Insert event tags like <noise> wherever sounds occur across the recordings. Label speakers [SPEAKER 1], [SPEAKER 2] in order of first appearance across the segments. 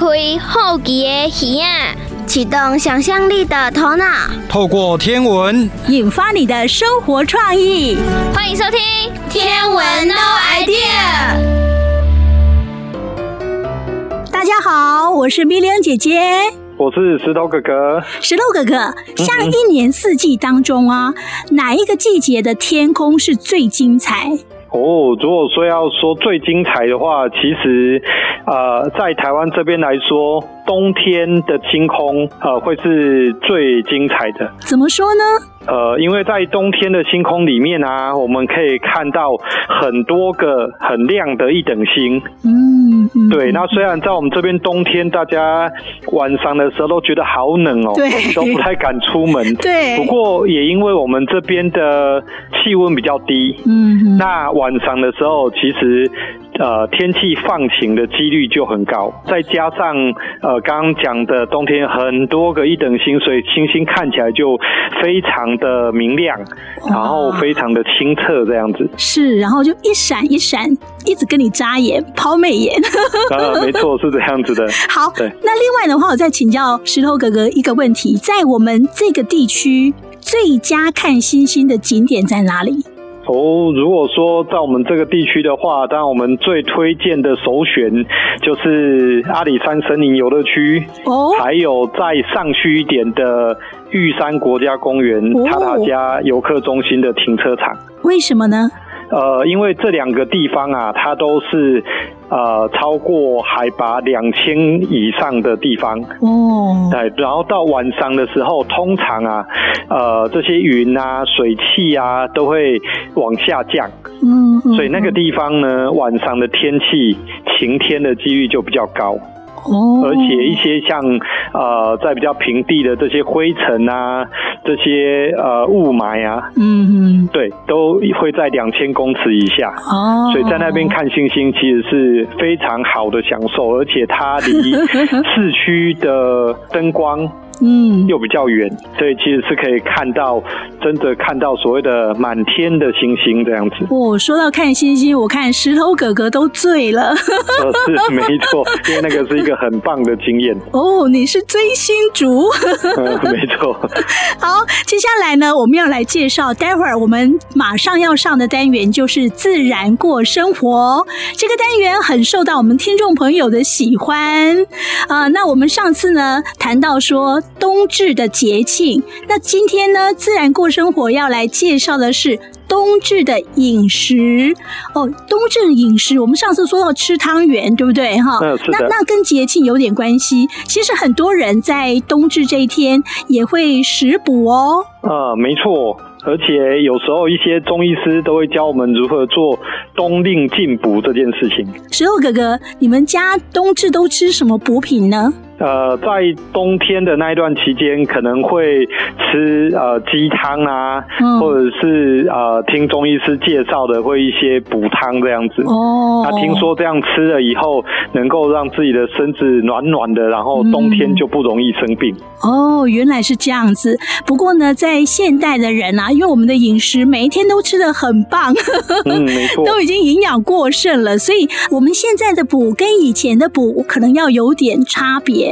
[SPEAKER 1] 开好奇的耳啊，
[SPEAKER 2] 启动想象力的头脑，
[SPEAKER 3] 透过天文
[SPEAKER 4] 引发你的生活创意。
[SPEAKER 1] 欢迎收听《天文 No Idea》。
[SPEAKER 4] 大家好，我是米玲姐姐，
[SPEAKER 5] 我是石头哥哥。
[SPEAKER 4] 石头哥哥，像一年四季当中啊，嗯、哪一个季节的天空是最精彩？
[SPEAKER 5] 哦，如果说要说最精彩的话，其实，呃，在台湾这边来说，冬天的星空，呃，会是最精彩的。
[SPEAKER 4] 怎么说呢？
[SPEAKER 5] 呃，因为在冬天的星空里面啊，我们可以看到很多个很亮的一等星。嗯，嗯对。那虽然在我们这边冬天，大家晚上的时候都觉得好冷哦，
[SPEAKER 4] 对，
[SPEAKER 5] 都不太敢出门。<laughs>
[SPEAKER 4] 对。
[SPEAKER 5] 不过也因为我们这边的气温比较低，嗯，那晚上的时候其实。呃，天气放晴的几率就很高，再加上呃，刚刚讲的冬天很多个一等星，所以星星看起来就非常的明亮，然后非常的清澈，这样子。
[SPEAKER 4] 是，然后就一闪一闪，一直跟你眨眼，抛媚眼。<laughs>
[SPEAKER 5] 呃，没错，是这样子的。<laughs>
[SPEAKER 4] 好，那另外的话，我再请教石头哥哥一个问题，在我们这个地区，最佳看星星的景点在哪里？
[SPEAKER 5] 哦，如果说在我们这个地区的话，当然我们最推荐的首选就是阿里山森林游乐区，哦，还有再上去一点的玉山国家公园塔塔加游客中心的停车场。
[SPEAKER 4] 为什么呢？
[SPEAKER 5] 呃，因为这两个地方啊，它都是呃超过海拔两千以上的地方哦。对，然后到晚上的时候，通常啊，呃，这些云啊、水汽啊都会往下降。嗯，所以那个地方呢，晚上的天气晴天的几率就比较高。哦，而且一些像呃，在比较平地的这些灰尘啊，这些呃雾霾啊，嗯嗯，对，都会在两千公尺以下。哦，所以在那边看星星其实是非常好的享受，而且它离市区的灯光。嗯，又比较远，所以其实是可以看到，真的看到所谓的满天的星星这样子。
[SPEAKER 4] 哦，说到看星星，我看石头哥哥都醉了。
[SPEAKER 5] 呃，<laughs> 是没错，因为那个是一个很棒的经验。<laughs>
[SPEAKER 4] 哦，你是追星族。
[SPEAKER 5] 嗯，没错。<laughs>
[SPEAKER 4] 好，接下来呢，我们要来介绍，待会儿我们马上要上的单元就是自然过生活。这个单元很受到我们听众朋友的喜欢啊，呃。那我们上次呢谈到说。冬至的节庆，那今天呢，自然过生活要来介绍的是冬至的饮食哦。冬至的饮食，我们上次说到吃汤圆，对不对？哈，那那跟节庆有点关系。其实很多人在冬至这一天也会食补哦。
[SPEAKER 5] 啊，没错，而且有时候一些中医师都会教我们如何做冬令进补这件事情。
[SPEAKER 4] 石头哥哥，你们家冬至都吃什么补品呢？
[SPEAKER 5] 呃，在冬天的那一段期间，可能会吃呃鸡汤啊，嗯、或者是呃听中医师介绍的，会一些补汤这样子。哦，他听说这样吃了以后，能够让自己的身子暖暖的，然后冬天就不容易生病。
[SPEAKER 4] 嗯、哦，原来是这样子。不过呢，在现代的人啊，因为我们的饮食每一天都吃的很棒，嗯，没错，<laughs> 都已经营养过剩了，所以我们现在的补跟以前的补可能要有点差别。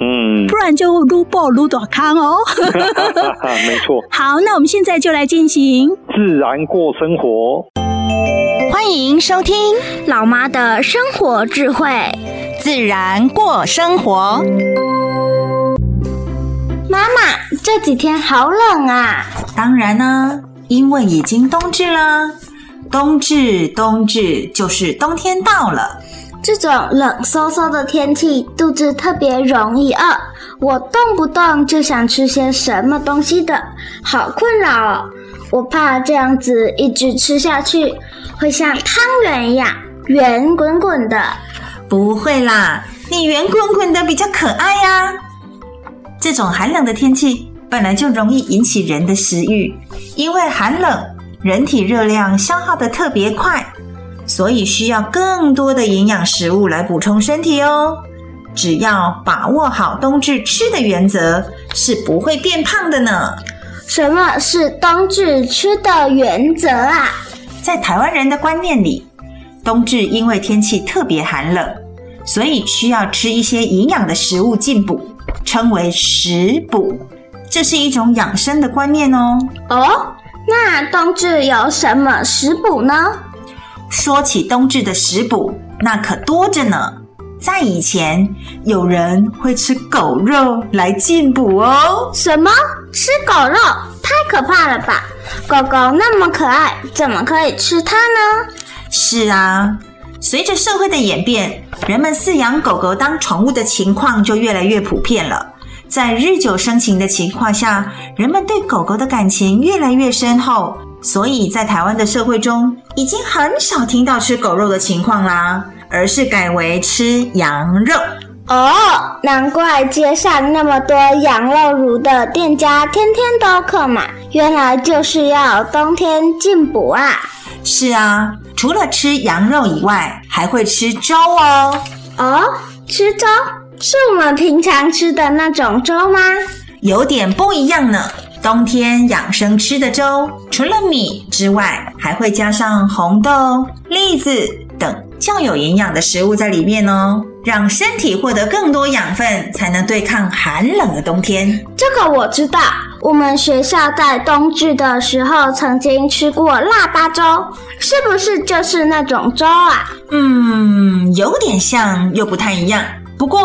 [SPEAKER 4] 嗯，不然就撸爆撸短康哦。<laughs>
[SPEAKER 5] 没错。<laughs>
[SPEAKER 4] 好，那我们现在就来进行
[SPEAKER 5] 自然过生活。
[SPEAKER 6] 欢迎收听
[SPEAKER 2] 老妈的生活智慧，
[SPEAKER 6] 自然过生活。
[SPEAKER 2] 妈妈，这几天好冷啊！
[SPEAKER 6] 当然呢，因为已经冬至了。冬至，冬至就是冬天到了。
[SPEAKER 2] 这种冷飕飕的天气，肚子特别容易饿，我动不动就想吃些什么东西的，好困扰哦。我怕这样子一直吃下去，会像汤圆一样圆滚滚的。
[SPEAKER 6] 不会啦，你圆滚滚的比较可爱呀。这种寒冷的天气本来就容易引起人的食欲，因为寒冷，人体热量消耗得特别快。所以需要更多的营养食物来补充身体哦。只要把握好冬至吃的原则，是不会变胖的呢。
[SPEAKER 2] 什么是冬至吃的原则啊？
[SPEAKER 6] 在台湾人的观念里，冬至因为天气特别寒冷，
[SPEAKER 7] 所以需要吃一些营养的食物进补，称为食补。这是一种养生的观念哦。
[SPEAKER 2] 哦，那冬至有什么食补呢？
[SPEAKER 7] 说起冬至的食补，那可多着呢。在以前，有人会吃狗肉来进补哦。
[SPEAKER 2] 什么？吃狗肉？太可怕了吧！狗狗那么可爱，怎么可以吃它呢？
[SPEAKER 7] 是啊，随着社会的演变，人们饲养狗狗当宠物的情况就越来越普遍了。在日久生情的情况下，人们对狗狗的感情越来越深厚，所以在台湾的社会中，已经很少听到吃狗肉的情况啦，而是改为吃羊肉。
[SPEAKER 2] 哦，难怪街上那么多羊肉炉的店家天天都客满，原来就是要冬天进补啊！
[SPEAKER 7] 是啊，除了吃羊肉以外，还会吃粥哦。
[SPEAKER 2] 哦，吃粥？是我们平常吃的那种粥吗？
[SPEAKER 7] 有点不一样呢。冬天养生吃的粥，除了米之外，还会加上红豆、栗子等较有营养的食物在里面哦，让身体获得更多养分，才能对抗寒冷的冬天。
[SPEAKER 2] 这个我知道，我们学校在冬至的时候曾经吃过腊八粥，是不是就是那种粥啊？
[SPEAKER 7] 嗯，有点像，又不太一样。不过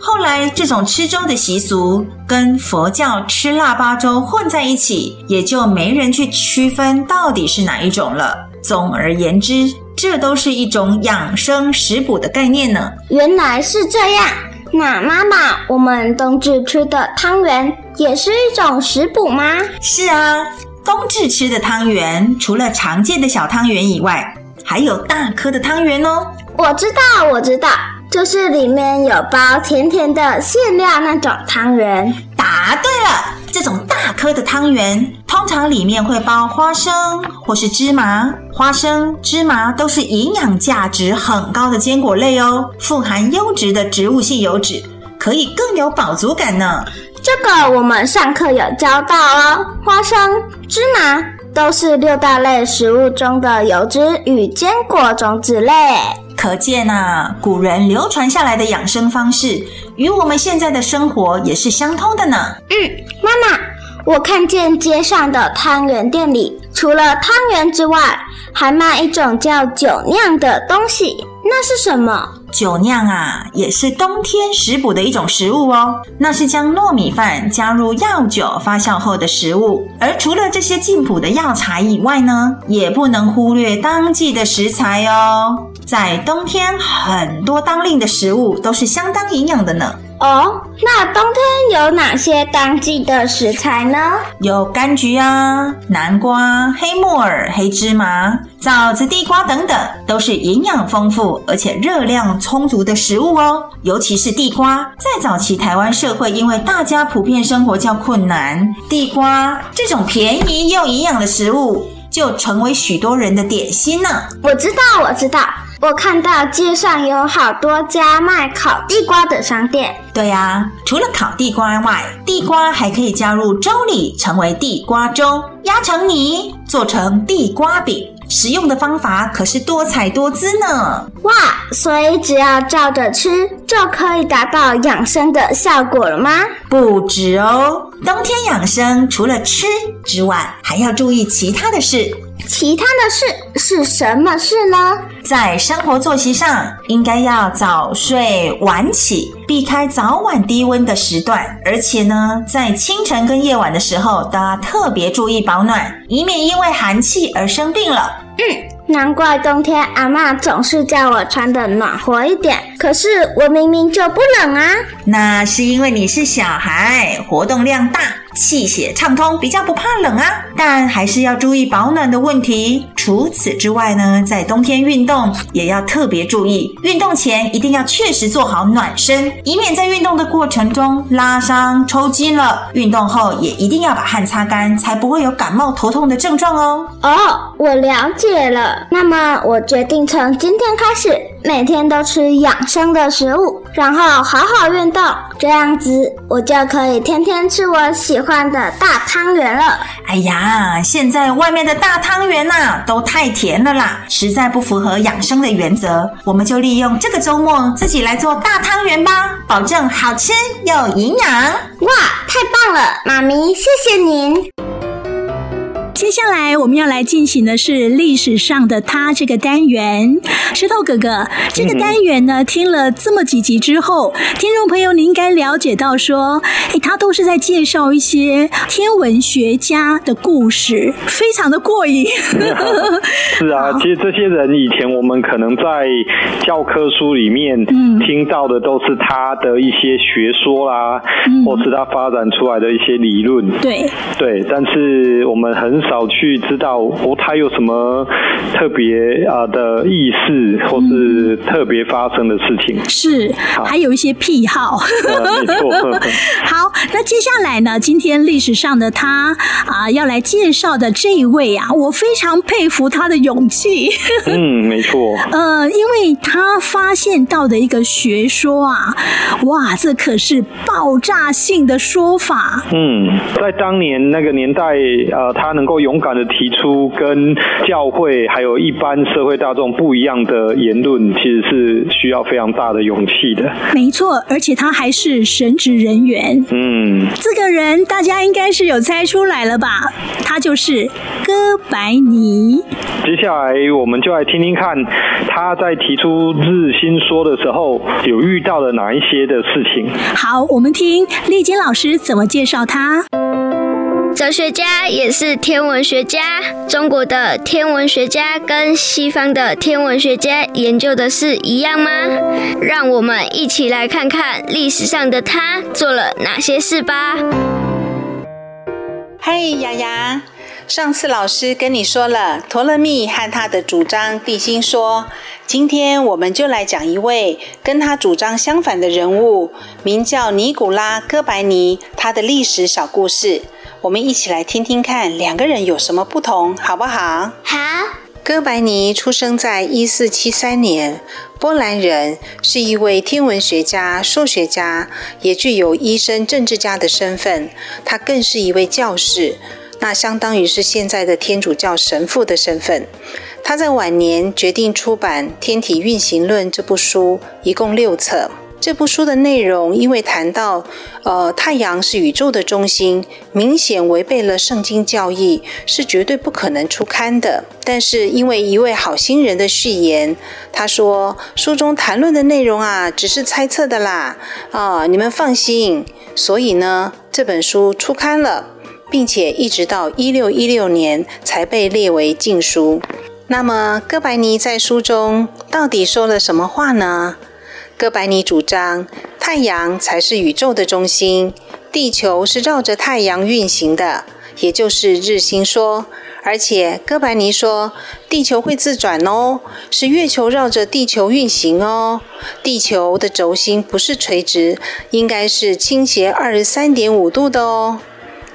[SPEAKER 7] 后来，这种吃粥的习俗跟佛教吃腊八粥混在一起，也就没人去区分到底是哪一种了。总而言之，这都是一种养生食补的概念呢。
[SPEAKER 2] 原来是这样。那妈妈，我们冬至吃的汤圆也是一种食补吗？
[SPEAKER 7] 是啊，冬至吃的汤圆，除了常见的小汤圆以外，还有大颗的汤圆哦。
[SPEAKER 2] 我知道，我知道。就是里面有包甜甜的馅料那种汤圆。
[SPEAKER 7] 答对了，这种大颗的汤圆通常里面会包花生或是芝麻。花生、芝麻都是营养价值很高的坚果类哦，富含优质的植物性油脂，可以更有饱足感呢。
[SPEAKER 2] 这个我们上课有教到哦。花生、芝麻都是六大类食物中的油脂与坚果种子类。
[SPEAKER 7] 可见啊，古人流传下来的养生方式与我们现在的生活也是相通的呢。
[SPEAKER 2] 嗯，妈妈，我看见街上的汤圆店里，除了汤圆之外，还卖一种叫酒酿的东西，那是什么？
[SPEAKER 7] 酒酿啊，也是冬天食补的一种食物哦。那是将糯米饭加入药酒发酵后的食物。而除了这些进补的药材以外呢，也不能忽略当季的食材哦。在冬天，很多当令的食物都是相当营养的呢。
[SPEAKER 2] 哦，那冬天有哪些当季的食材呢？
[SPEAKER 7] 有柑橘啊、南瓜、黑木耳、黑芝麻、枣子、地瓜等等，都是营养丰富而且热量充足的食物哦。尤其是地瓜，在早期台湾社会，因为大家普遍生活较困难，地瓜这种便宜又营养的食物，就成为许多人的点心呢。
[SPEAKER 2] 我知道，我知道。我看到街上有好多家卖烤地瓜的商店。
[SPEAKER 7] 对呀，除了烤地瓜外，地瓜还可以加入粥里，成为地瓜粥，压成泥，做成地瓜饼。食用的方法可是多彩多姿呢。
[SPEAKER 2] 哇，所以只要照着吃，就可以达到养生的效果了吗？
[SPEAKER 7] 不止哦，冬天养生除了吃之外，还要注意其他的事。
[SPEAKER 2] 其他的事是什么事呢？
[SPEAKER 7] 在生活作息上，应该要早睡晚起，避开早晚低温的时段。而且呢，在清晨跟夜晚的时候，都要特别注意保暖，以免因为寒气而生病了。
[SPEAKER 2] 嗯。难怪冬天阿妈总是叫我穿的暖和一点，可是我明明就不冷啊！
[SPEAKER 7] 那是因为你是小孩，活动量大，气血畅通，比较不怕冷啊。但还是要注意保暖的问题。除此之外呢，在冬天运动也要特别注意，运动前一定要确实做好暖身，以免在运动的过程中拉伤、抽筋了。运动后也一定要把汗擦干，才不会有感冒头痛的症状哦。
[SPEAKER 2] 哦，我了解了。那么我决定从今天开始每天都吃养生的食物，然后好好运动，这样子我就可以天天吃我喜的大汤圆了。
[SPEAKER 6] 哎呀，现在外面的大汤圆呐，都太甜了啦，实在不符合养生的原则。我们就利用这个周末自己来做大汤圆吧，保证好吃又营养。
[SPEAKER 2] 哇，太棒了，妈咪，谢谢您。
[SPEAKER 4] 接下来我们要来进行的是历史上的他这个单元。石头哥哥，这个单元呢，听了这么几集之后，听众朋友你应该了解到说，哎，他都是在介绍一些天文学家的故事，非常的过瘾。
[SPEAKER 5] 是啊，其实这些人以前我们可能在教科书里面听到的都是他的一些学说啦，嗯、或是他发展出来的一些理论。
[SPEAKER 4] 对
[SPEAKER 5] 对，但是我们很少。去知道哦，他有什么特别啊的意思，或是特别发生的事情？
[SPEAKER 4] 是，还有一些癖好。
[SPEAKER 5] 呃、没错。<laughs>
[SPEAKER 4] 好，那接下来呢？今天历史上的他啊，要来介绍的这一位啊，我非常佩服他的勇气。
[SPEAKER 5] 嗯，没错。<laughs>
[SPEAKER 4] 呃，因为他发现到的一个学说啊，哇，这可是爆炸性的说法。
[SPEAKER 5] 嗯，在当年那个年代，呃，他能够。勇敢的提出跟教会还有一般社会大众不一样的言论，其实是需要非常大的勇气的。
[SPEAKER 4] 没错，而且他还是神职人员。
[SPEAKER 5] 嗯，
[SPEAKER 4] 这个人大家应该是有猜出来了吧？他就是哥白尼。
[SPEAKER 5] 接下来我们就来听听看他在提出日心说的时候，有遇到了哪一些的事情。
[SPEAKER 4] 好，我们听丽晶老师怎么介绍他。
[SPEAKER 1] 哲学家也是天文学家。中国的天文学家跟西方的天文学家研究的是一样吗？让我们一起来看看历史上的他做了哪些事吧。
[SPEAKER 6] 嗨，雅雅，上次老师跟你说了托勒密和他的主张地心说，今天我们就来讲一位跟他主张相反的人物，名叫尼古拉·哥白尼，他的历史小故事。我们一起来听听看，两个人有什么不同，好不好？
[SPEAKER 1] 好。
[SPEAKER 6] 哥白尼出生在一四七三年，波兰人，是一位天文学家、数学家，也具有医生、政治家的身份。他更是一位教士，那相当于是现在的天主教神父的身份。他在晚年决定出版《天体运行论》这部书，一共六册。这部书的内容，因为谈到，呃，太阳是宇宙的中心，明显违背了圣经教义，是绝对不可能出刊的。但是，因为一位好心人的序言，他说书中谈论的内容啊，只是猜测的啦，啊，你们放心。所以呢，这本书出刊了，并且一直到一六一六年才被列为禁书。那么，哥白尼在书中到底说了什么话呢？哥白尼主张，太阳才是宇宙的中心，地球是绕着太阳运行的，也就是日心说。而且哥白尼说，地球会自转哦，是月球绕着地球运行哦。地球的轴心不是垂直，应该是倾斜二十三点五度的哦。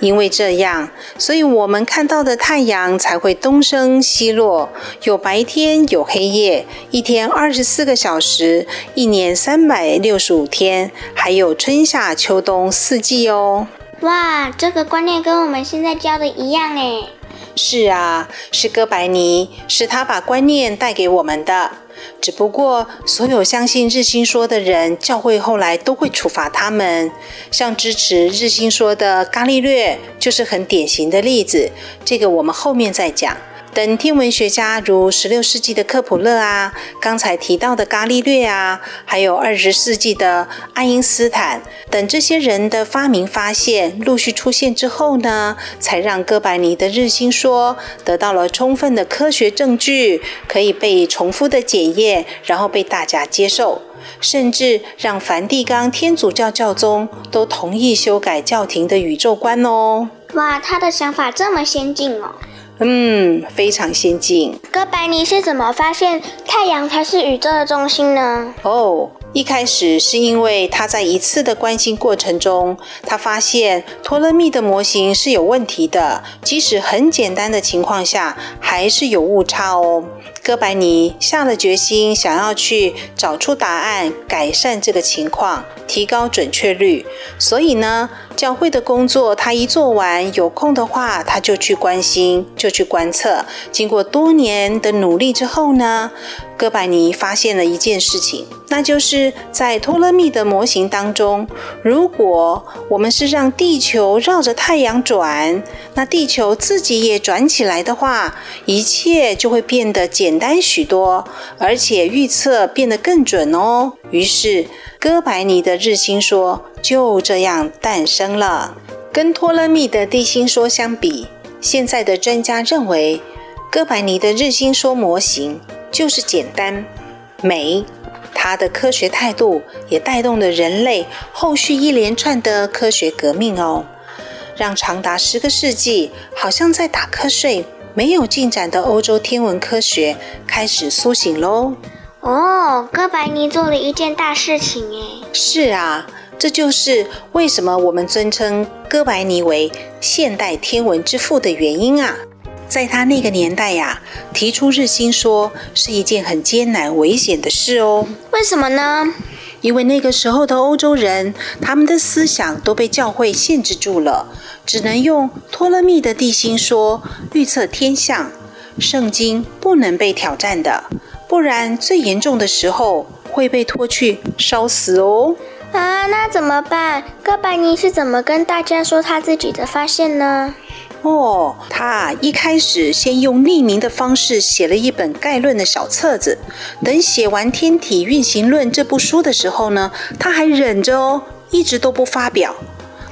[SPEAKER 6] 因为这样，所以我们看到的太阳才会东升西落，有白天，有黑夜，一天二十四个小时，一年三百六十五天，还有春夏秋冬四季哦。
[SPEAKER 1] 哇，这个观念跟我们现在教的一样诶。
[SPEAKER 6] 是啊，是哥白尼，是他把观念带给我们的。只不过，所有相信日心说的人，教会后来都会处罚他们。像支持日心说的伽利略，就是很典型的例子。这个我们后面再讲。等天文学家如十六世纪的克普勒啊，刚才提到的伽利略啊，还有二十世纪的爱因斯坦等这些人的发明发现陆续出现之后呢，才让哥白尼的日心说得到了充分的科学证据，可以被重复的检验，然后被大家接受，甚至让梵蒂冈天主教教宗都同意修改教廷的宇宙观哦。
[SPEAKER 1] 哇，他的想法这么先进哦！
[SPEAKER 6] 嗯，非常先进。
[SPEAKER 1] 哥白尼是怎么发现太阳才是宇宙的中心呢？
[SPEAKER 6] 哦，一开始是因为他在一次的关心过程中，他发现托勒密的模型是有问题的，即使很简单的情况下，还是有误差哦。哥白尼下了决心，想要去找出答案，改善这个情况，提高准确率。所以呢，教会的工作他一做完，有空的话他就去关心，就去观测。经过多年的努力之后呢，哥白尼发现了一件事情，那就是在托勒密的模型当中，如果我们是让地球绕着太阳转，那地球自己也转起来的话，一切就会变得简单许多，而且预测变得更准哦。于是，哥白尼的日心说就这样诞生了。跟托勒密的地心说相比，现在的专家认为，哥白尼的日心说模型。就是简单美，他的科学态度也带动了人类后续一连串的科学革命哦，让长达十个世纪好像在打瞌睡、没有进展的欧洲天文科学开始苏醒喽。
[SPEAKER 1] 哦，哥白尼做了一件大事情诶。
[SPEAKER 6] 是啊，这就是为什么我们尊称哥白尼为现代天文之父的原因啊。在他那个年代呀，提出日心说是一件很艰难、危险的事哦。
[SPEAKER 1] 为什么呢？
[SPEAKER 6] 因为那个时候的欧洲人，他们的思想都被教会限制住了，只能用托勒密的地心说预测天象。圣经不能被挑战的，不然最严重的时候会被拖去烧死哦。
[SPEAKER 1] 啊，那怎么办？哥白尼是怎么跟大家说他自己的发现呢？
[SPEAKER 6] 哦，他一开始先用匿名的方式写了一本概论的小册子。等写完《天体运行论》这部书的时候呢，他还忍着哦，一直都不发表，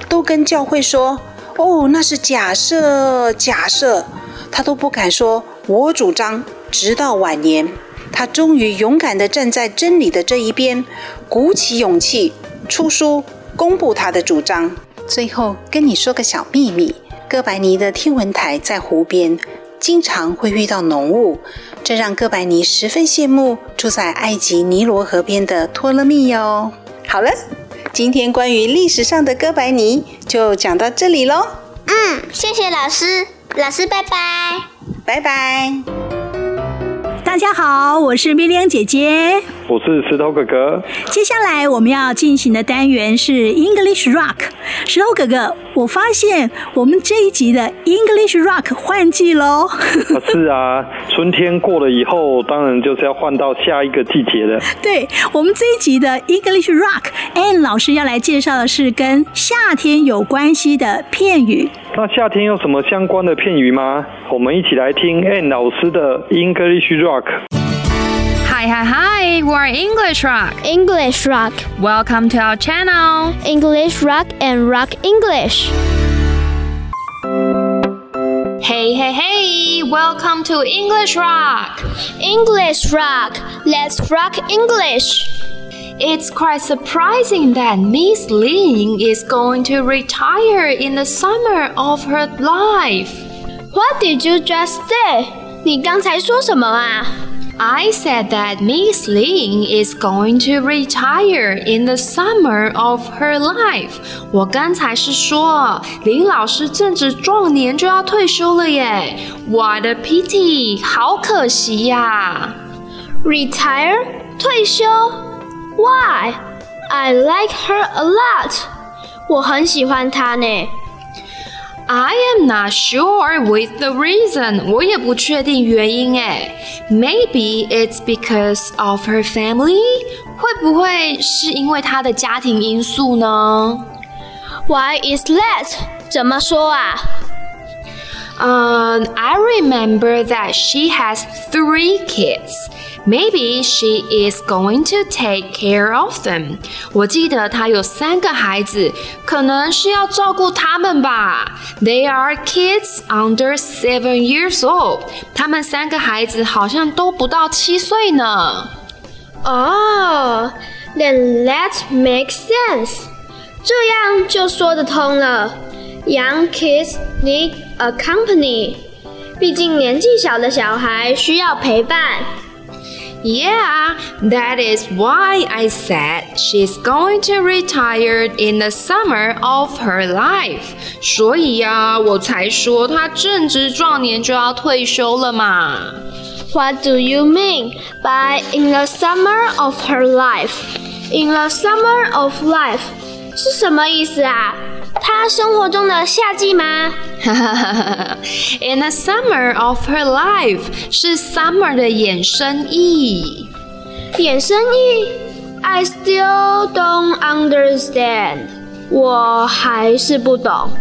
[SPEAKER 6] 都跟教会说：“哦，那是假设，假设。”他都不敢说“我主张”。直到晚年，他终于勇敢地站在真理的这一边，鼓起勇气出书公布他的主张。最后跟你说个小秘密。哥白尼的天文台在湖边，经常会遇到浓雾，这让哥白尼十分羡慕住在埃及尼罗河边的托勒密哟。好了，今天关于历史上的哥白尼就讲到这里喽。
[SPEAKER 1] 嗯，谢谢老师，老师拜拜，
[SPEAKER 6] 拜拜。
[SPEAKER 4] 大家好，我是米莉姐姐，
[SPEAKER 5] 我是石头哥哥。
[SPEAKER 4] 接下来我们要进行的单元是 English Rock。石头哥哥，我发现我们这一集的 English Rock 换季喽。啊
[SPEAKER 5] 是啊，春天过了以后，当然就是要换到下一个季节了。<laughs>
[SPEAKER 4] 对，我们这一集的 English Rock，Anne 老师要来介绍的是跟夏天有关系的片语。
[SPEAKER 5] 那夏天有什么相关的片语吗？我们一起来听 Anne 老师的 English Rock。
[SPEAKER 8] Hi, hi, hi! We're English Rock.
[SPEAKER 1] English Rock.
[SPEAKER 8] Welcome to our channel.
[SPEAKER 1] English Rock and Rock English.
[SPEAKER 8] Hey, hey, hey! Welcome to English Rock.
[SPEAKER 1] English Rock. Let's rock English.
[SPEAKER 8] It's quite surprising that Miss Ling is going to retire in the summer of her life.
[SPEAKER 1] What did you just say? 你刚才说什么啊
[SPEAKER 8] ？I said that Miss Ling is going to retire in the summer of her life. 我刚才是说林老师正值壮年就要退休了耶。What a pity！好可惜呀。
[SPEAKER 1] Retire？退休？Why? I like her a lot. 我很喜欢她呢。
[SPEAKER 8] I am not sure with the reason. 我也不确定原因诶。Maybe it's because of her family. 会不会是因为她的家庭因素呢？
[SPEAKER 1] Why is that? 怎么说啊？
[SPEAKER 8] Um, I remember that she has three kids. Maybe she is going to take care of them. 我记得她有三个孩子，可能是要照顾他们吧。They are kids under seven years old. 他们三个孩子好像都不到七岁呢。
[SPEAKER 1] Oh, then that makes sense. 这样就说得通了。Young kids need a company. 毕竟年纪小的小孩需要陪伴。
[SPEAKER 8] Yeah, that is why I said she's going to retire in the summer of her life. 所以呀，我才说她正值壮年就要退休了嘛。
[SPEAKER 1] What do you mean by in the summer of her life? In the summer of life 是什么意思啊？ 她生活中的夏季吗？ <laughs>
[SPEAKER 8] In the summer of her life 是 summer 的衍生义。
[SPEAKER 1] 衍生义？I still don't understand。我还是不懂。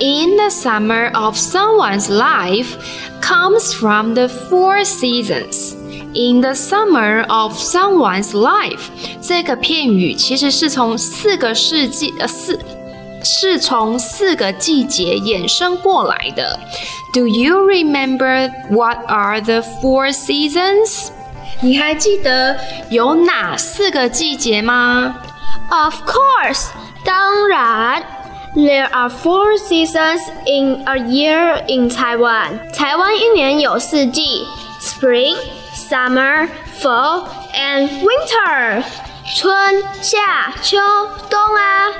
[SPEAKER 8] In the summer of someone's life comes from the four seasons. In the summer of someone's life，这个片语其实是从四个世纪呃四。 是从四个季节衍生过来的。Do you remember what are the four seasons？你还记得有哪四个季节吗？
[SPEAKER 1] Of course，当然。There are four seasons in a year in Taiwan。台湾一年有四季：Spring、Summer、Fall and Winter。春、夏、秋、冬啊。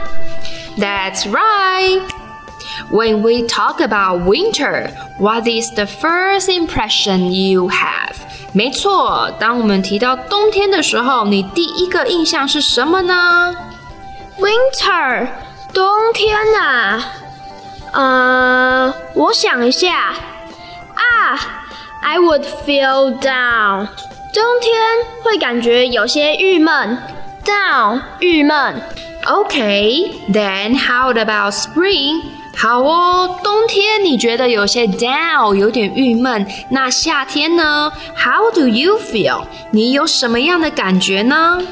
[SPEAKER 8] That's right. When we talk about winter, what is the first impression you have? 没错，当我们提到冬天的时候，你第一个印象是什么呢？
[SPEAKER 1] Winter，冬天啊。呃，我想一下啊，I would feel down。冬天会感觉有些郁闷，down，郁闷。
[SPEAKER 8] Okay, then how about spring? 好哦，冬天你觉得有些 down，有点郁闷。那夏天呢？How do you feel? 你有什么样的感觉呢？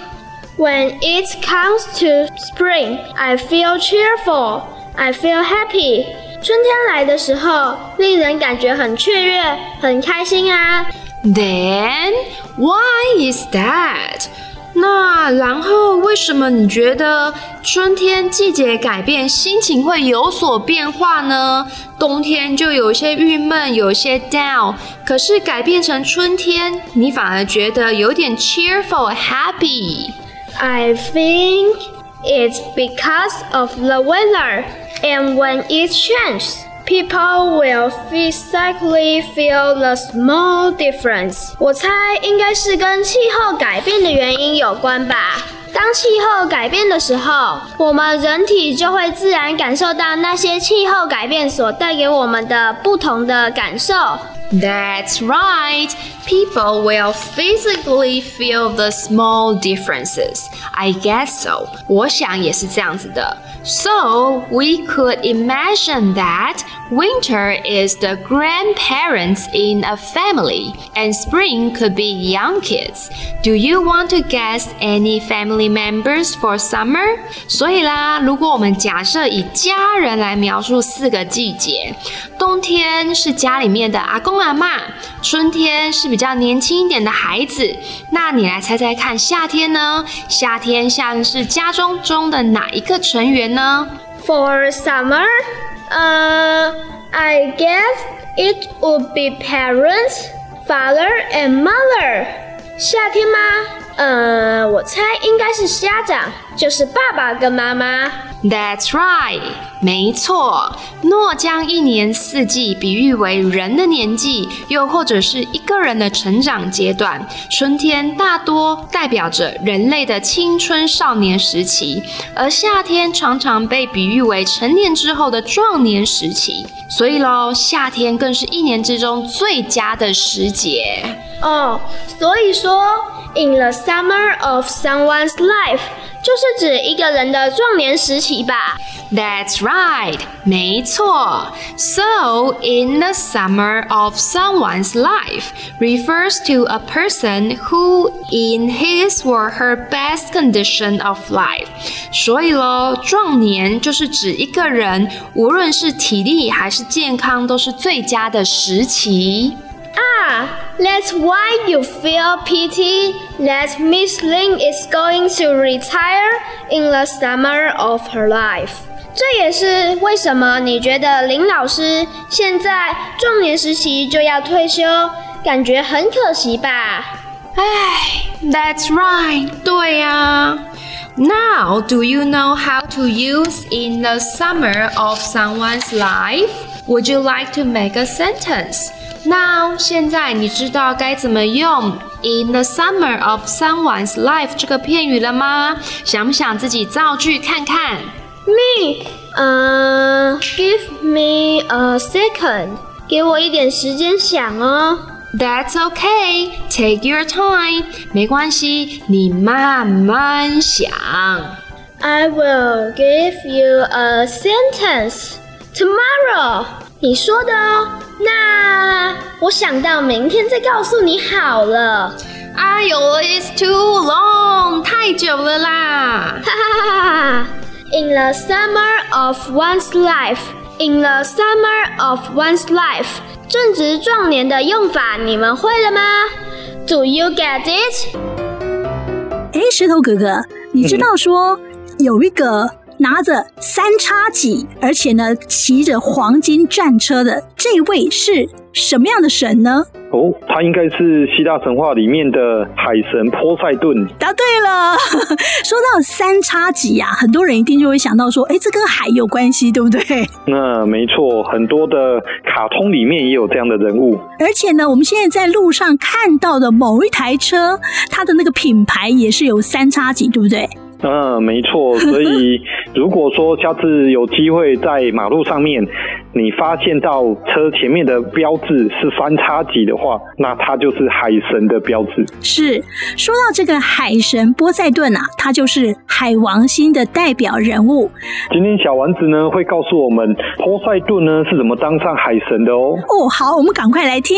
[SPEAKER 1] When it comes to spring, I feel cheerful. I feel happy. 春天来的时候，令人感觉很雀跃，很开心啊。
[SPEAKER 8] Then why is that? 那然后，为什么你觉得春天季节改变，心情会有所变化呢？冬天就有些郁闷，有些 down，可是改变成春天，你反而觉得有点 cheerful, happy.
[SPEAKER 1] I think it's because of the weather, and when it changes. People will physically feel the small difference。我猜应该是跟气候改变的原因有关吧。当气候改变的时候，我们人体就会自然感受到那些气候改变所带给我们的不同的感受。
[SPEAKER 8] That's right. People will physically feel the small differences. I guess so. 我想也是这样子的。So we could imagine that winter is the grandparents in a family, and spring could be young kids. Do you want to guess any family members for summer? 所以啦，如果我们假设以家人来描述四个季节，冬天是家里面的阿公阿嬷，春天是比较年轻一点的孩子，那你来猜猜看，夏天呢？夏天像是家中中的哪一个成员呢？
[SPEAKER 1] For summer, uh, I guess it would be parents, father and mother. 夏天吗？ 呃，我猜应该是家长，就是爸爸跟妈妈。
[SPEAKER 8] That's right，没错。诺将一年四季比喻为人的年纪，又或者是一个人的成长阶段，春天大多代表着人类的青春少年时期，而夏天常常被比喻为成年之后的壮年时期。所以喽，夏天更是一年之中最佳的时节。
[SPEAKER 1] 哦，所以说 ，in the summer of someone's life，就是指一个人的壮年时期吧？
[SPEAKER 8] That's right，没错。So in the summer of someone's life refers to a person who in his or her best condition of life。所以喽，壮年就是指一个人，无论是体力还是健康，都是最佳的时期。
[SPEAKER 1] 啊，That's why you feel pity that Miss Lin is going to retire in the summer of her life。这也是为什么你觉得林老师现在壮年时期就要退休，感觉很可惜吧
[SPEAKER 8] 唉，That's right，对呀。Now, do you know how to use in the summer of someone's life? Would you like to make a sentence? Now，现在你知道该怎么用 in the summer of someone's life 这个片语了吗？想不想自己造句看看
[SPEAKER 1] ？Me，呃、uh,，give me a second，给我一点时间想哦。
[SPEAKER 8] That's okay. Take your time. 没关系，你慢慢想。
[SPEAKER 1] I will give you a sentence tomorrow. 你说的哦。那我想到明天再告诉你好了。
[SPEAKER 8] 哎呦，It's too long. 太久了啦。
[SPEAKER 1] 哈哈哈哈。In the summer of one's life. In the summer of one's life. 正值壮年的用法，你们会了吗？Do you get it？
[SPEAKER 4] 哎，石头哥哥，你知道说有一个拿着三叉戟，而且呢骑着黄金战车的这位是什么样的神呢？
[SPEAKER 5] 哦，他应该是希腊神话里面的海神波塞顿。
[SPEAKER 4] 答对了。<laughs> 说到三叉戟呀，很多人一定就会想到说，哎，这跟海有关系，对不对？
[SPEAKER 5] 那没错，很多的卡通里面也有这样的人物。
[SPEAKER 4] 而且呢，我们现在在路上看到的某一台车，它的那个品牌也是有三叉戟，对不对？
[SPEAKER 5] 嗯，没错。所以如果说下次有机会在马路上面，你发现到车前面的标志是三叉戟的话，<laughs> 那它就是海神的标志。
[SPEAKER 4] 是，说到这个海神波塞顿啊，他就是海王星的代表人物。
[SPEAKER 5] 今天小丸子呢会告诉我们波塞顿呢是怎么当上海神的哦。
[SPEAKER 4] 哦，好，我们赶快来听。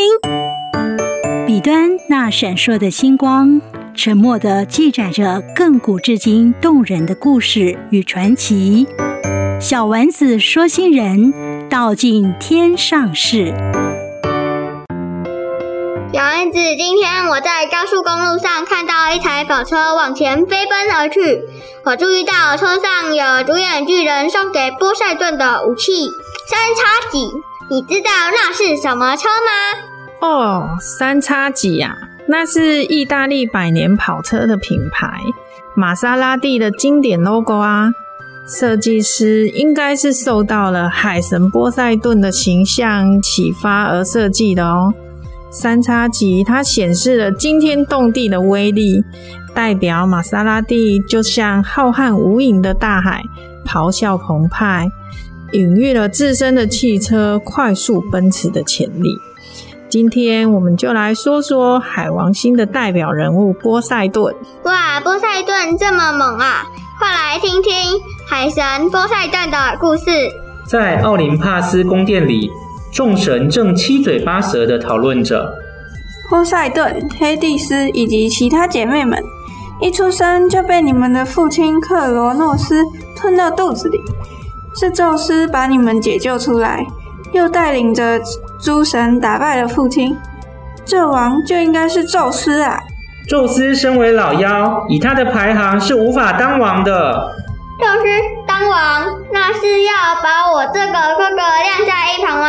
[SPEAKER 4] 彼端那闪烁的星光。沉默地记载着亘古至今动人的故事与传奇。小丸子说星人道尽天上事。
[SPEAKER 1] 小丸子，今天我在高速公路上看到一台跑车往前飞奔而去，我注意到车上有独眼巨人送给波塞顿的武器三叉戟。你知道那是什么车吗？
[SPEAKER 9] 哦，三叉戟呀。那是意大利百年跑车的品牌，玛莎拉蒂的经典 logo 啊。设计师应该是受到了海神波塞顿的形象启发而设计的哦。三叉戟它显示了惊天动地的威力，代表玛莎拉蒂就像浩瀚无垠的大海，咆哮澎湃，隐喻了自身的汽车快速奔驰的潜力。今天我们就来说说海王星的代表人物波塞顿。
[SPEAKER 1] 哇，波塞顿这么猛啊！快来听听海神波塞顿的故事。
[SPEAKER 10] 在奥林帕斯宫殿里，众神正七嘴八舌地讨论着。
[SPEAKER 11] 波塞顿、黑帝斯以及其他姐妹们，一出生就被你们的父亲克罗诺斯吞到肚子里，是宙斯把你们解救出来，又带领着。诸神打败了父亲，这王就应该是宙斯啊！
[SPEAKER 10] 宙斯身为老妖，以他的排行是无法当王的。
[SPEAKER 1] 宙斯当王，那是要把我这个哥哥晾在一旁吗？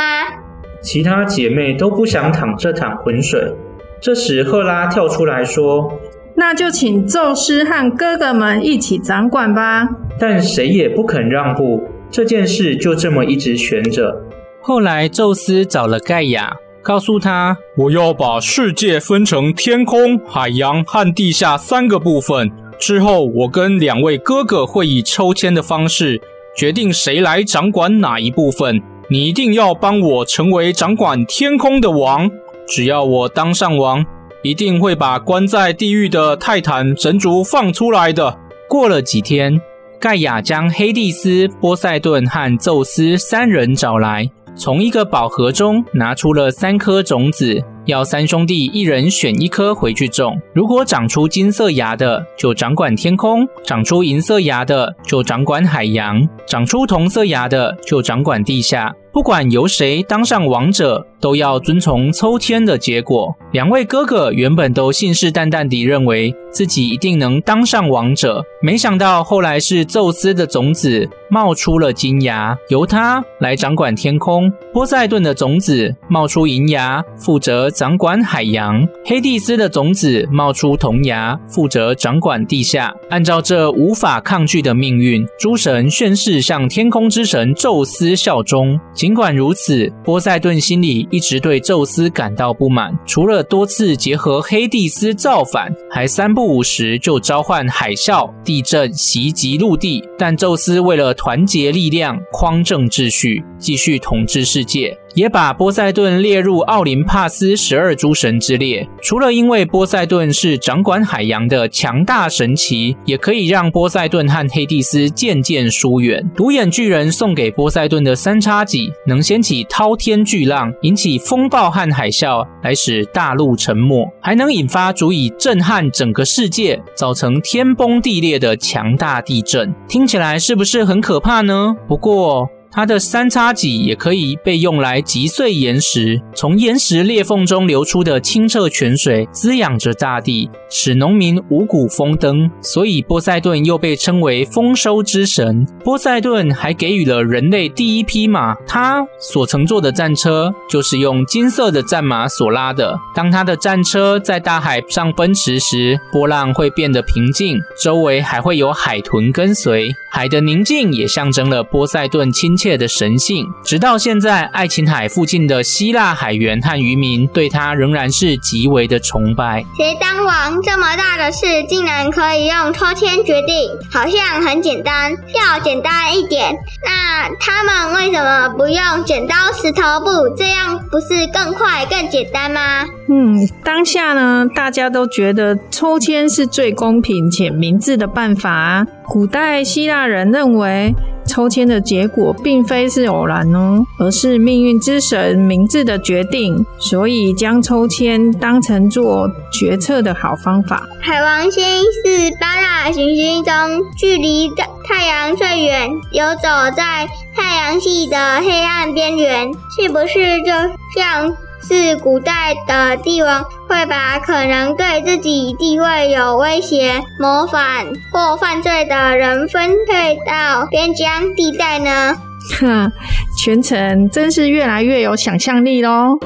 [SPEAKER 10] 其他姐妹都不想淌这趟浑水。这时，赫拉跳出来说：“
[SPEAKER 9] 那就请宙斯和哥哥们一起掌管吧。”
[SPEAKER 10] 但谁也不肯让步，这件事就这么一直悬着。后来，宙斯找了盖亚，告诉他：“
[SPEAKER 3] 我要把世界分成天空、海洋和地下三个部分。之后，我跟两位哥哥会以抽签的方式决定谁来掌管哪一部分。你一定要帮我成为掌管天空的王。只要我当上王，一定会把关在地狱的泰坦神族放出来的。”
[SPEAKER 10] 过了几天，盖亚将黑帝斯、波塞顿和宙斯三人找来。从一个宝盒中拿出了三颗种子，要三兄弟一人选一颗回去种。如果长出金色芽的，就掌管天空；长出银色芽的，就掌管海洋；长出铜色芽的，就掌管地下。不管由谁当上王者，都要遵从抽签的结果。两位哥哥原本都信誓旦旦地认为自己一定能当上王者，没想到后来是宙斯的种子冒出了金牙，由他来掌管天空；波塞顿的种子冒出银牙，负责掌管海洋；黑帝斯的种子冒出铜牙，负责掌管地下。按照这无法抗拒的命运，诸神宣誓向天空之神宙斯效忠。尽管如此，波塞顿心里一直对宙斯感到不满，除了多次结合黑帝斯造反，还三不五时就召唤海啸、地震袭击陆地。但宙斯为了团结力量，匡正秩序，继续统治世界。也把波塞顿列入奥林帕斯十二诸神之列。除了因为波塞顿是掌管海洋的强大神祇，也可以让波塞顿和黑帝斯渐渐疏远。独眼巨人送给波塞顿的三叉戟，能掀起滔天巨浪，引起风暴和海啸，来使大陆沉没，还能引发足以震撼整个世界、造成天崩地裂的强大地震。听起来是不是很可怕呢？不过，它的三叉戟也可以被用来击碎岩石，从岩石裂缝中流出的清澈泉水滋养着大地，使农民五谷丰登。所以波塞顿又被称为丰收之神。波塞顿还给予了人类第一匹马，他所乘坐的战车就是用金色的战马所拉的。当他的战车在大海上奔驰时，波浪会变得平静，周围还会有海豚跟随。海的宁静也象征了波塞顿亲切的神性。直到现在，爱琴海附近的希腊海员和渔民对他仍然是极为的崇拜。
[SPEAKER 12] 谁当王这么大的事，竟然可以用抽签决定？好像很简单，要简单一点。那他们为什么不用剪刀石头布？这样不是更快更简单吗？
[SPEAKER 9] 嗯，当下呢，大家都觉得抽签是最公平且明智的办法。古代希腊人认为，抽签的结果并非是偶然哦，而是命运之神明智的决定，所以将抽签当成做决策的好方法。
[SPEAKER 12] 海王星是八大行星中距离太阳最远，游走在太阳系的黑暗边缘，是不是就像？是古代的帝王会把可能对自己地位有威胁、谋反或犯罪的人分配到边疆地带呢？
[SPEAKER 9] 哼，<laughs> 全程真是越来越有想象力喽！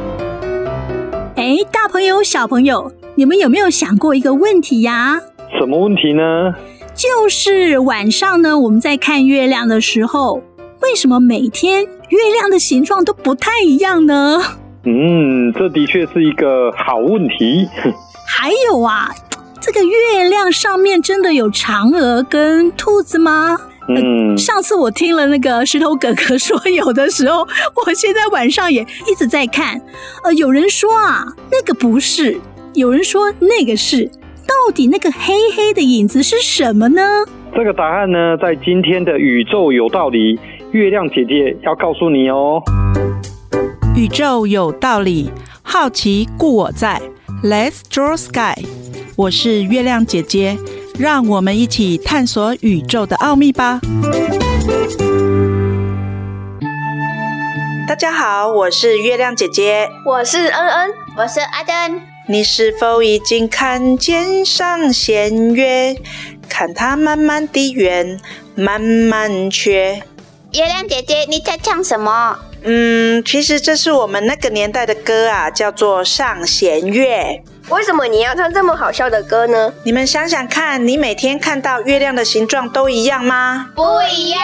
[SPEAKER 4] 哎，大朋友、小朋友，你们有没有想过一个问题呀？
[SPEAKER 5] 什么问题呢？
[SPEAKER 4] 就是晚上呢，我们在看月亮的时候，为什么每天月亮的形状都不太一样呢？
[SPEAKER 5] 嗯，这的确是一个好问题。
[SPEAKER 4] 还有啊，这个月亮上面真的有嫦娥跟兔子吗？
[SPEAKER 5] 嗯，
[SPEAKER 4] 上次我听了那个石头哥哥说有的时候，我现在晚上也一直在看。呃，有人说啊，那个不是；有人说那个是。到底那个黑黑的影子是什么呢？
[SPEAKER 5] 这个答案呢，在今天的宇宙有道理，月亮姐姐要告诉你哦。
[SPEAKER 13] 宇宙有道理，好奇故我在。Let's draw sky。我是月亮姐姐，让我们一起探索宇宙的奥秘吧。
[SPEAKER 14] 大家好，我是月亮姐姐，
[SPEAKER 12] 我是恩恩，我是阿登。
[SPEAKER 14] 你是否已经看见上弦月？看它慢慢地圆，慢慢缺。
[SPEAKER 12] 月亮姐姐，你在唱什么？
[SPEAKER 14] 嗯，其实这是我们那个年代的歌啊，叫做《上弦月》。
[SPEAKER 12] 为什么你要唱这么好笑的歌呢？
[SPEAKER 14] 你们想想看，你每天看到月亮的形状都一样吗？
[SPEAKER 12] 不一样。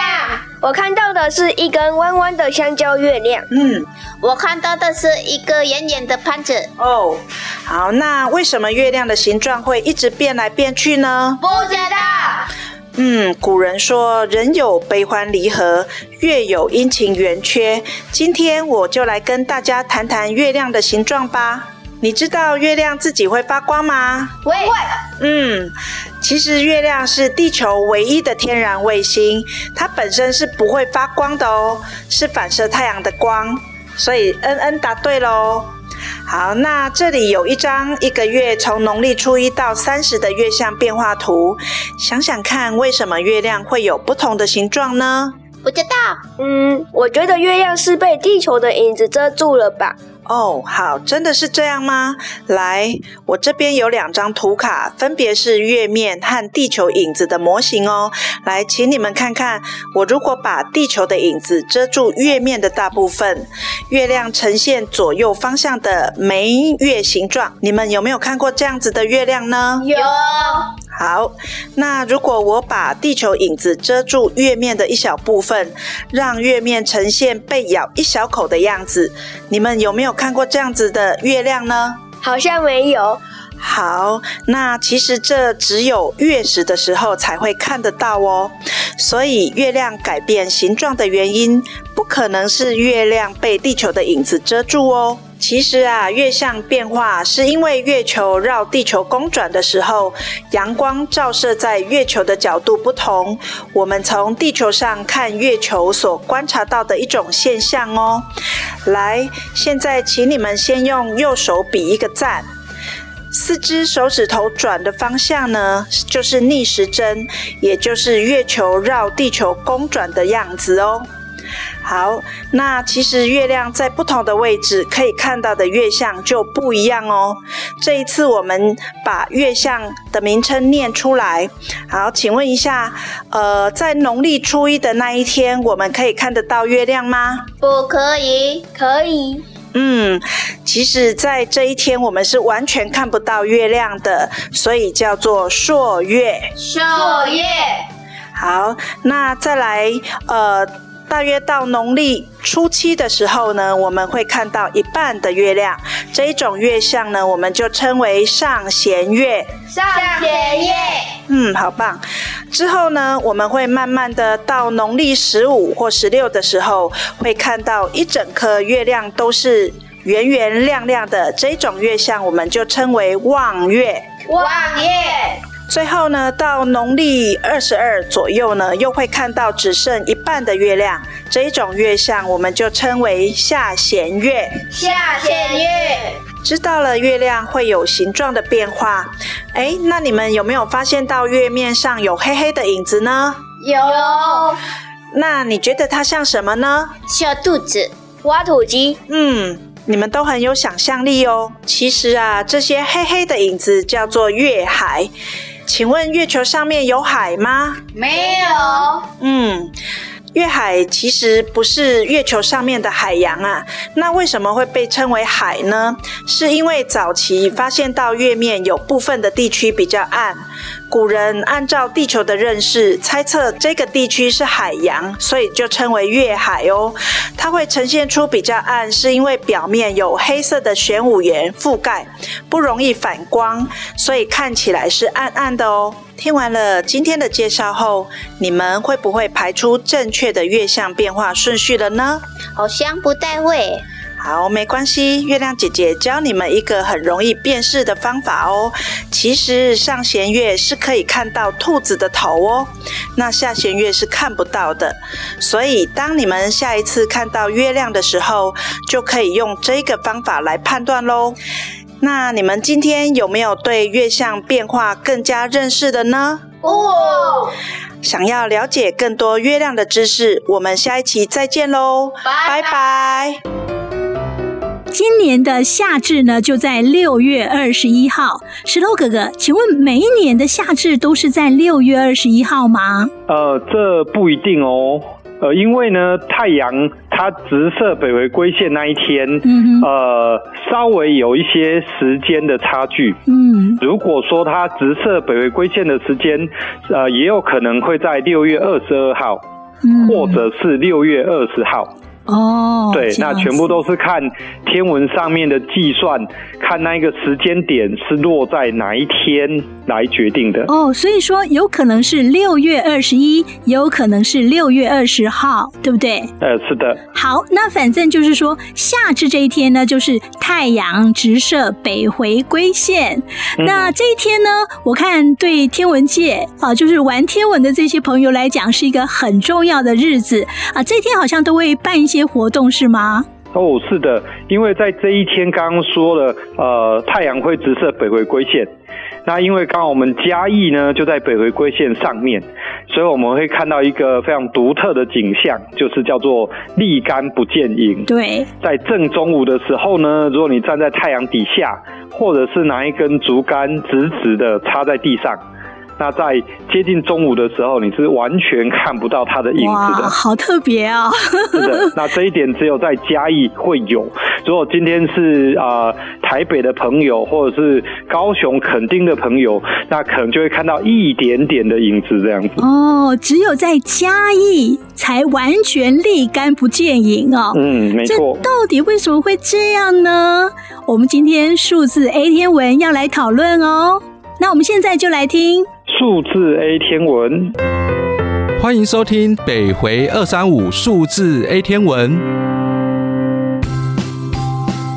[SPEAKER 12] 我看到的是一根弯弯的香蕉月亮。
[SPEAKER 14] 嗯，
[SPEAKER 12] 我看到的是一个圆圆的盘子。
[SPEAKER 14] 哦，好，那为什么月亮的形状会一直变来变去呢？
[SPEAKER 12] 不知道。
[SPEAKER 14] 嗯，古人说人有悲欢离合，月有阴晴圆缺。今天我就来跟大家谈谈月亮的形状吧。你知道月亮自己会发光吗？
[SPEAKER 12] 会。
[SPEAKER 14] 嗯，其实月亮是地球唯一的天然卫星，它本身是不会发光的哦，是反射太阳的光。所以恩恩答对喽。好，那这里有一张一个月从农历初一到三十的月相变化图，想想看，为什么月亮会有不同的形状呢？
[SPEAKER 12] 不
[SPEAKER 1] 知道。嗯，我觉得月亮是被地球的影子遮住了吧。
[SPEAKER 14] 哦，好，真的是这样吗？来，我这边有两张图卡，分别是月面和地球影子的模型哦。来，请你们看看，我如果把地球的影子遮住月面的大部分，月亮呈现左右方向的眉月形状。你们有没有看过这样子的月亮呢？
[SPEAKER 1] 有。
[SPEAKER 14] 好，那如果我把地球影子遮住月面的一小部分，让月面呈现被咬一小口的样子，你们有没有看过这样子的月亮呢？
[SPEAKER 1] 好像没有。
[SPEAKER 14] 好，那其实这只有月食的时候才会看得到哦。所以月亮改变形状的原因，不可能是月亮被地球的影子遮住哦。其实啊，月相变化是因为月球绕地球公转的时候，阳光照射在月球的角度不同，我们从地球上看月球所观察到的一种现象哦。来，现在请你们先用右手比一个赞，四只手指头转的方向呢，就是逆时针，也就是月球绕地球公转的样子哦。好，那其实月亮在不同的位置可以看到的月相就不一样哦。这一次我们把月相的名称念出来。好，请问一下，呃，在农历初一的那一天，我们可以看得到月亮吗？
[SPEAKER 1] 不可以，可以。
[SPEAKER 14] 嗯，其实，在这一天我们是完全看不到月亮的，所以叫做朔月。
[SPEAKER 1] 朔月。
[SPEAKER 14] 好，那再来，呃。大约到农历初七的时候呢，我们会看到一半的月亮。这一种月相呢，我们就称为上弦月。
[SPEAKER 1] 上弦月。
[SPEAKER 14] 嗯，好棒。之后呢，我们会慢慢的到农历十五或十六的时候，会看到一整颗月亮都是圆圆亮亮的。这一种月相，我们就称为望月。
[SPEAKER 1] 望月。
[SPEAKER 14] 最后呢，到农历二十二左右呢，又会看到只剩一半的月亮，这一种月相我们就称为下弦月。
[SPEAKER 1] 下弦月。
[SPEAKER 14] 知道了，月亮会有形状的变化。哎，那你们有没有发现到月面上有黑黑的影子呢？
[SPEAKER 1] 有。
[SPEAKER 14] 那你觉得它像什么呢？
[SPEAKER 1] 小肚子，挖土机。
[SPEAKER 14] 嗯。你们都很有想象力哦。其实啊，这些黑黑的影子叫做月海。请问月球上面有海吗？
[SPEAKER 1] 没有。
[SPEAKER 14] 嗯。月海其实不是月球上面的海洋啊，那为什么会被称为海呢？是因为早期发现到月面有部分的地区比较暗，古人按照地球的认识猜测这个地区是海洋，所以就称为月海哦。它会呈现出比较暗，是因为表面有黑色的玄武岩覆盖，不容易反光，所以看起来是暗暗的哦。听完了今天的介绍后，你们会不会排出正确的月相变化顺序了呢？
[SPEAKER 1] 好像不太会。
[SPEAKER 14] 好，没关系，月亮姐姐教你们一个很容易辨识的方法哦。其实上弦月是可以看到兔子的头哦，那下弦月是看不到的。所以当你们下一次看到月亮的时候，就可以用这个方法来判断喽。那你们今天有没有对月相变化更加认识的呢？
[SPEAKER 1] 哦，
[SPEAKER 14] 想要了解更多月亮的知识，我们下一期再见喽，拜拜。
[SPEAKER 4] 今年的夏至呢，就在六月二十一号。石头哥哥，请问每一年的夏至都是在六月二十一号吗？
[SPEAKER 5] 呃，这不一定哦。呃，因为呢，太阳它直射北回归线那一天，嗯，呃，稍微有一些时间的差距。嗯，如果说它直射北回归线的时间，呃，也有可能会在六月二十二号，嗯，或者是六月二十号。
[SPEAKER 4] 哦，
[SPEAKER 5] 对，那全部都是看天文上面的计算，看那一个时间点是落在哪一天来决定的。
[SPEAKER 4] 哦，所以说有可能是六月二十一，有可能是六月二十号，对不对？
[SPEAKER 5] 呃，是的。
[SPEAKER 4] 好，那反正就是说，夏至这一天呢，就是太阳直射北回归线。嗯。那这一天呢，我看对天文界啊，就是玩天文的这些朋友来讲，是一个很重要的日子啊。这一天好像都会办一些。些活动是吗？
[SPEAKER 5] 哦，是的，因为在这一天刚刚说了，呃，太阳会直射北回归线。那因为刚好我们嘉义呢就在北回归线上面，所以我们会看到一个非常独特的景象，就是叫做立竿不见影。
[SPEAKER 4] 对，
[SPEAKER 5] 在正中午的时候呢，如果你站在太阳底下，或者是拿一根竹竿直直的插在地上。那在接近中午的时候，你是完全看不到它的影子的，
[SPEAKER 4] 哇，好特别哦！<laughs>
[SPEAKER 5] 是的，那这一点只有在嘉义会有。如果今天是啊、呃、台北的朋友，或者是高雄垦丁的朋友，那可能就会看到一点点的影子这样子。
[SPEAKER 4] 哦，只有在嘉义才完全立竿不见影哦。
[SPEAKER 5] 嗯，没
[SPEAKER 4] 错。到底为什么会这样呢？我们今天数字 A 天文要来讨论哦。那我们现在就来听。
[SPEAKER 5] 数字 A 天文，
[SPEAKER 15] 欢迎收听北回二三五数字 A 天文。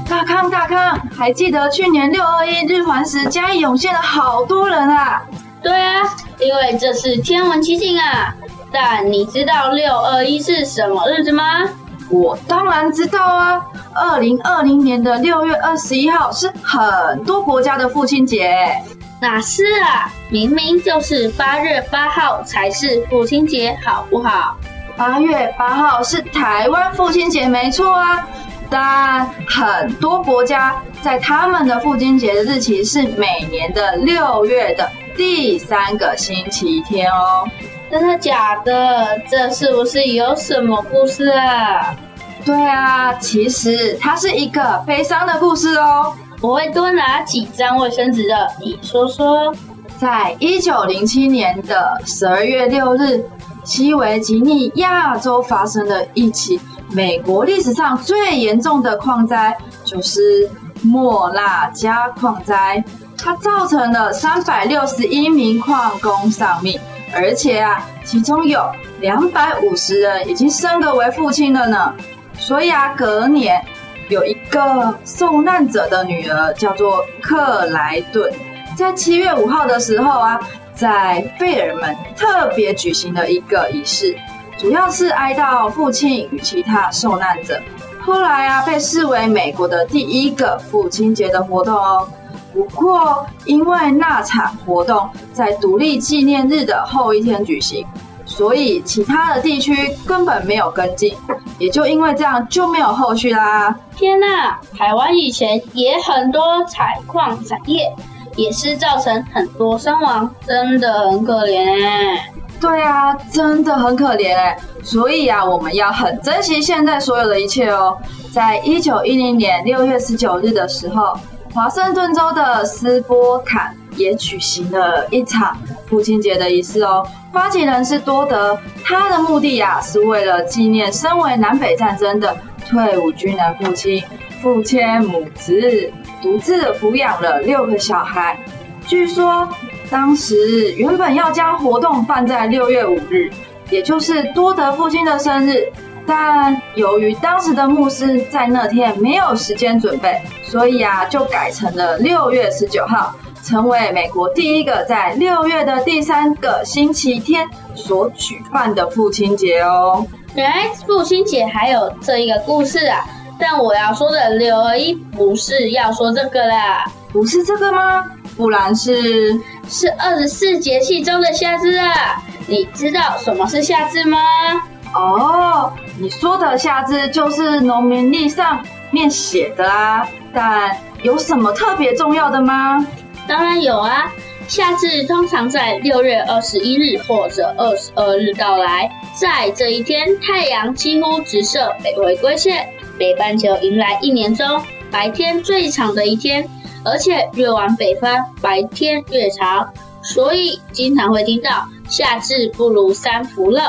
[SPEAKER 11] 大康大康，还记得去年六二一日环食嘉义涌现了好多人啊？
[SPEAKER 16] 对啊，因为这是天文奇景啊。但你知道六二一是什么日子吗？
[SPEAKER 11] 我当然知道啊，二零二零年的六月二十一号是很多国家的父亲节。
[SPEAKER 16] 哪是啊，明明就是八月八号才是父亲节，好不好？
[SPEAKER 11] 八月八号是台湾父亲节，没错啊。但很多国家在他们的父亲节的日期是每年的六月的第三个星期天哦。
[SPEAKER 16] 真的假的？这是不是有什么故事啊？
[SPEAKER 11] 对啊，其实它是一个悲伤的故事哦。
[SPEAKER 16] 我会多拿几张卫生纸的，你说说。
[SPEAKER 11] 在一九零七年的十二月六日，西维吉尼亚州发生了一起美国历史上最严重的矿灾，就是莫拉加矿灾。它造成了三百六十一名矿工丧命，而且啊，其中有两百五十人已经升格为父亲了呢。所以啊，隔年。有一个受难者的女儿叫做克莱顿，在七月五号的时候啊，在费尔门特别举行了一个仪式，主要是哀悼父亲与其他受难者。后来啊，被视为美国的第一个父亲节的活动哦。不过，因为那场活动在独立纪念日的后一天举行。所以其他的地区根本没有跟进，也就因为这样就没有后续啦。
[SPEAKER 16] 天哪，台湾以前也很多采矿产业，也是造成很多伤亡，真的很可怜哎。
[SPEAKER 11] 对啊，真的很可怜哎。所以啊，我们要很珍惜现在所有的一切哦。在一九一零年六月十九日的时候，华盛顿州的斯波坎也举行了一场父亲节的仪式哦。发起人是多德，他的目的呀、啊、是为了纪念身为南北战争的退伍军人父亲，父亲母子，独自抚养了六个小孩。据说当时原本要将活动办在六月五日，也就是多德父亲的生日，但由于当时的牧师在那天没有时间准备，所以啊就改成了六月十九号。成为美国第一个在六月的第三个星期天所举办的父亲节哦。
[SPEAKER 16] 原来父亲节还有这一个故事啊！但我要说的六二一不是要说这个啦，
[SPEAKER 11] 不是这个吗？不然是
[SPEAKER 16] 是二十四节气中的夏至啊！你知道什么是夏至吗？
[SPEAKER 11] 哦，你说的夏至就是农民历上面写的啊，但有什么特别重要的吗？
[SPEAKER 16] 当然有啊，夏至通常在六月二十一日或者二十二日到来，在这一天，太阳几乎直射北回归线，北半球迎来一年中白天最长的一天，而且越往北方，白天越长，所以经常会听到夏至不如三伏热。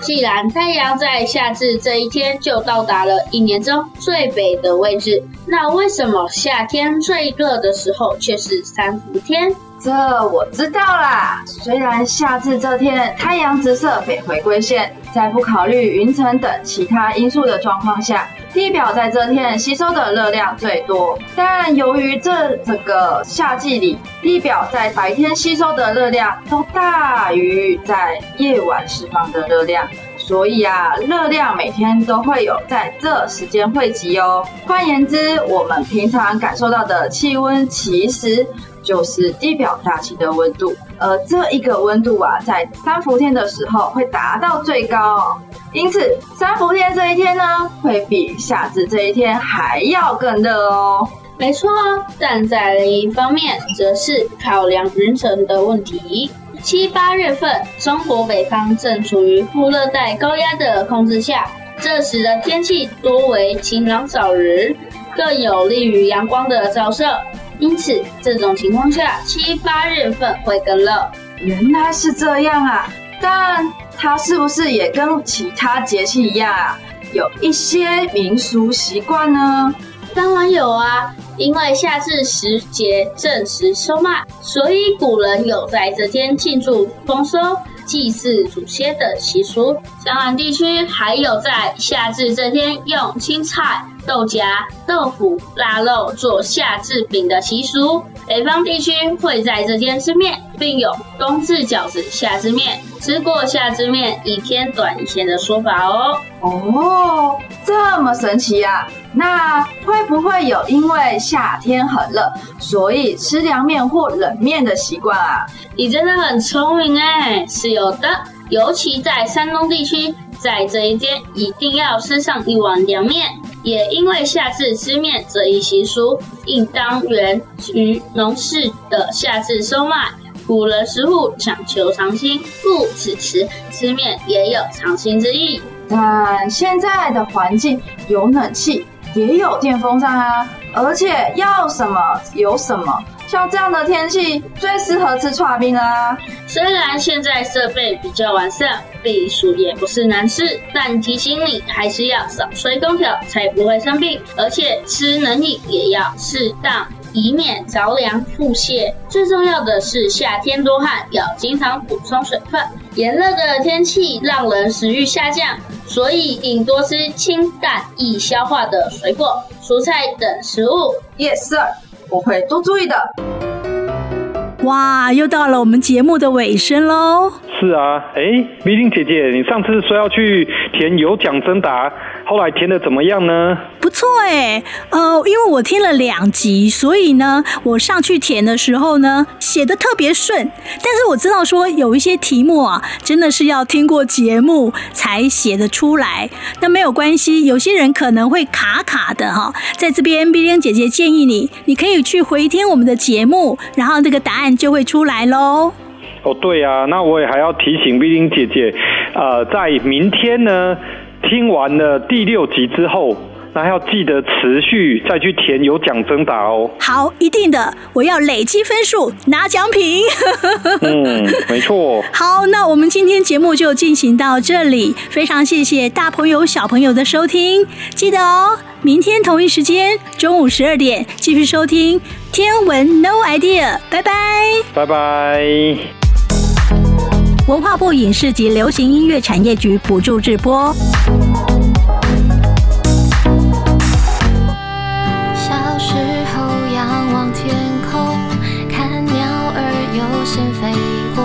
[SPEAKER 16] 既然太阳在夏至这一天就到达了一年中最北的位置，那为什么夏天最热的时候却是三伏天？
[SPEAKER 11] 这我知道啦。虽然夏至这天太阳直射北回归线，在不考虑云层等其他因素的状况下，地表在这天吸收的热量最多。但由于这整个夏季里，地表在白天吸收的热量都大于在夜晚释放的热量。所以啊，热量每天都会有在这时间汇集哦。换言之，我们平常感受到的气温，其实就是地表大气的温度。而这一个温度啊，在三伏天的时候会达到最高。因此，三伏天这一天呢，会比夏至这一天还要更热哦。
[SPEAKER 16] 没错，但在另一方面，则是考量云层的问题。七八月份，中国北方正处于副热带高压的控制下，这时的天气多为晴朗早日，更有利于阳光的照射。因此，这种情况下，七八月份会更热。
[SPEAKER 11] 原来是这样啊！但它是不是也跟其他节气一样啊，有一些民俗习惯呢？
[SPEAKER 16] 当然有啊。因为夏至时节正值收麦，所以古人有在这天庆祝丰收、祭祀祖先的习俗。江南地区还有在夏至这天用青菜、豆荚、豆腐、腊肉做夏至饼的习俗。北方地区会在这天吃面，并有冬至饺子、夏至面。吃过夏至面，一天短一天的说法哦。
[SPEAKER 11] 哦，这么神奇呀！那会不会有因为夏天很热，所以吃凉面或冷面的习惯啊？
[SPEAKER 16] 你真的很聪明哎，是有的。尤其在山东地区，在这一天一定要吃上一碗凉面。也因为夏至吃面这一习俗，应当源于农事的夏至收麦。古人食物讲求长青，故此时吃面也有长青之意。
[SPEAKER 11] 但现在的环境有冷气，也有电风扇啊，而且要什么有什么。像这样的天气最适合吃串冰啦。
[SPEAKER 16] 虽然现在设备比较完善，避暑也不是难事，但提醒你还是要少吹空调，才不会生病。而且吃冷饮也要适当。以免着凉腹泻。最重要的是，夏天多汗，要经常补充水分。炎热的天气让人食欲下降，所以应多吃清淡易消化的水果、蔬菜等食物。
[SPEAKER 11] Yes, sir，我会多注意的。
[SPEAKER 4] 哇，又到了我们节目的尾声喽。
[SPEAKER 5] 是啊，哎，米玲姐姐，你上次说要去填有奖征答，后来填的怎么样呢？
[SPEAKER 4] 不错哎，呃，因为我听了两集，所以呢，我上去填的时候呢，写的特别顺。但是我知道说有一些题目啊，真的是要听过节目才写得出来。那没有关系，有些人可能会卡卡的哈。在这边，米玲姐姐建议你，你可以去回听我们的节目，然后这个答案就会出来喽。
[SPEAKER 5] 哦，对啊，那我也还要提醒米玲姐姐，呃，在明天呢，听完了第六集之后，那要记得持续再去填有奖征答哦。
[SPEAKER 4] 好，一定的，我要累积分数拿奖品。<laughs>
[SPEAKER 5] 嗯，没错。
[SPEAKER 4] 好，那我们今天节目就进行到这里，非常谢谢大朋友小朋友的收听，记得哦，明天同一时间中午十二点继续收听天文 No Idea，拜拜，
[SPEAKER 5] 拜拜。
[SPEAKER 4] 文化部影视及流行音乐产业局补助直播。
[SPEAKER 17] 小时候仰望天空，看鸟儿悠闲飞过，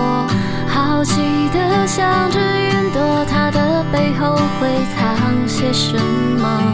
[SPEAKER 17] 好奇的想着云朵，它的背后会藏些什么？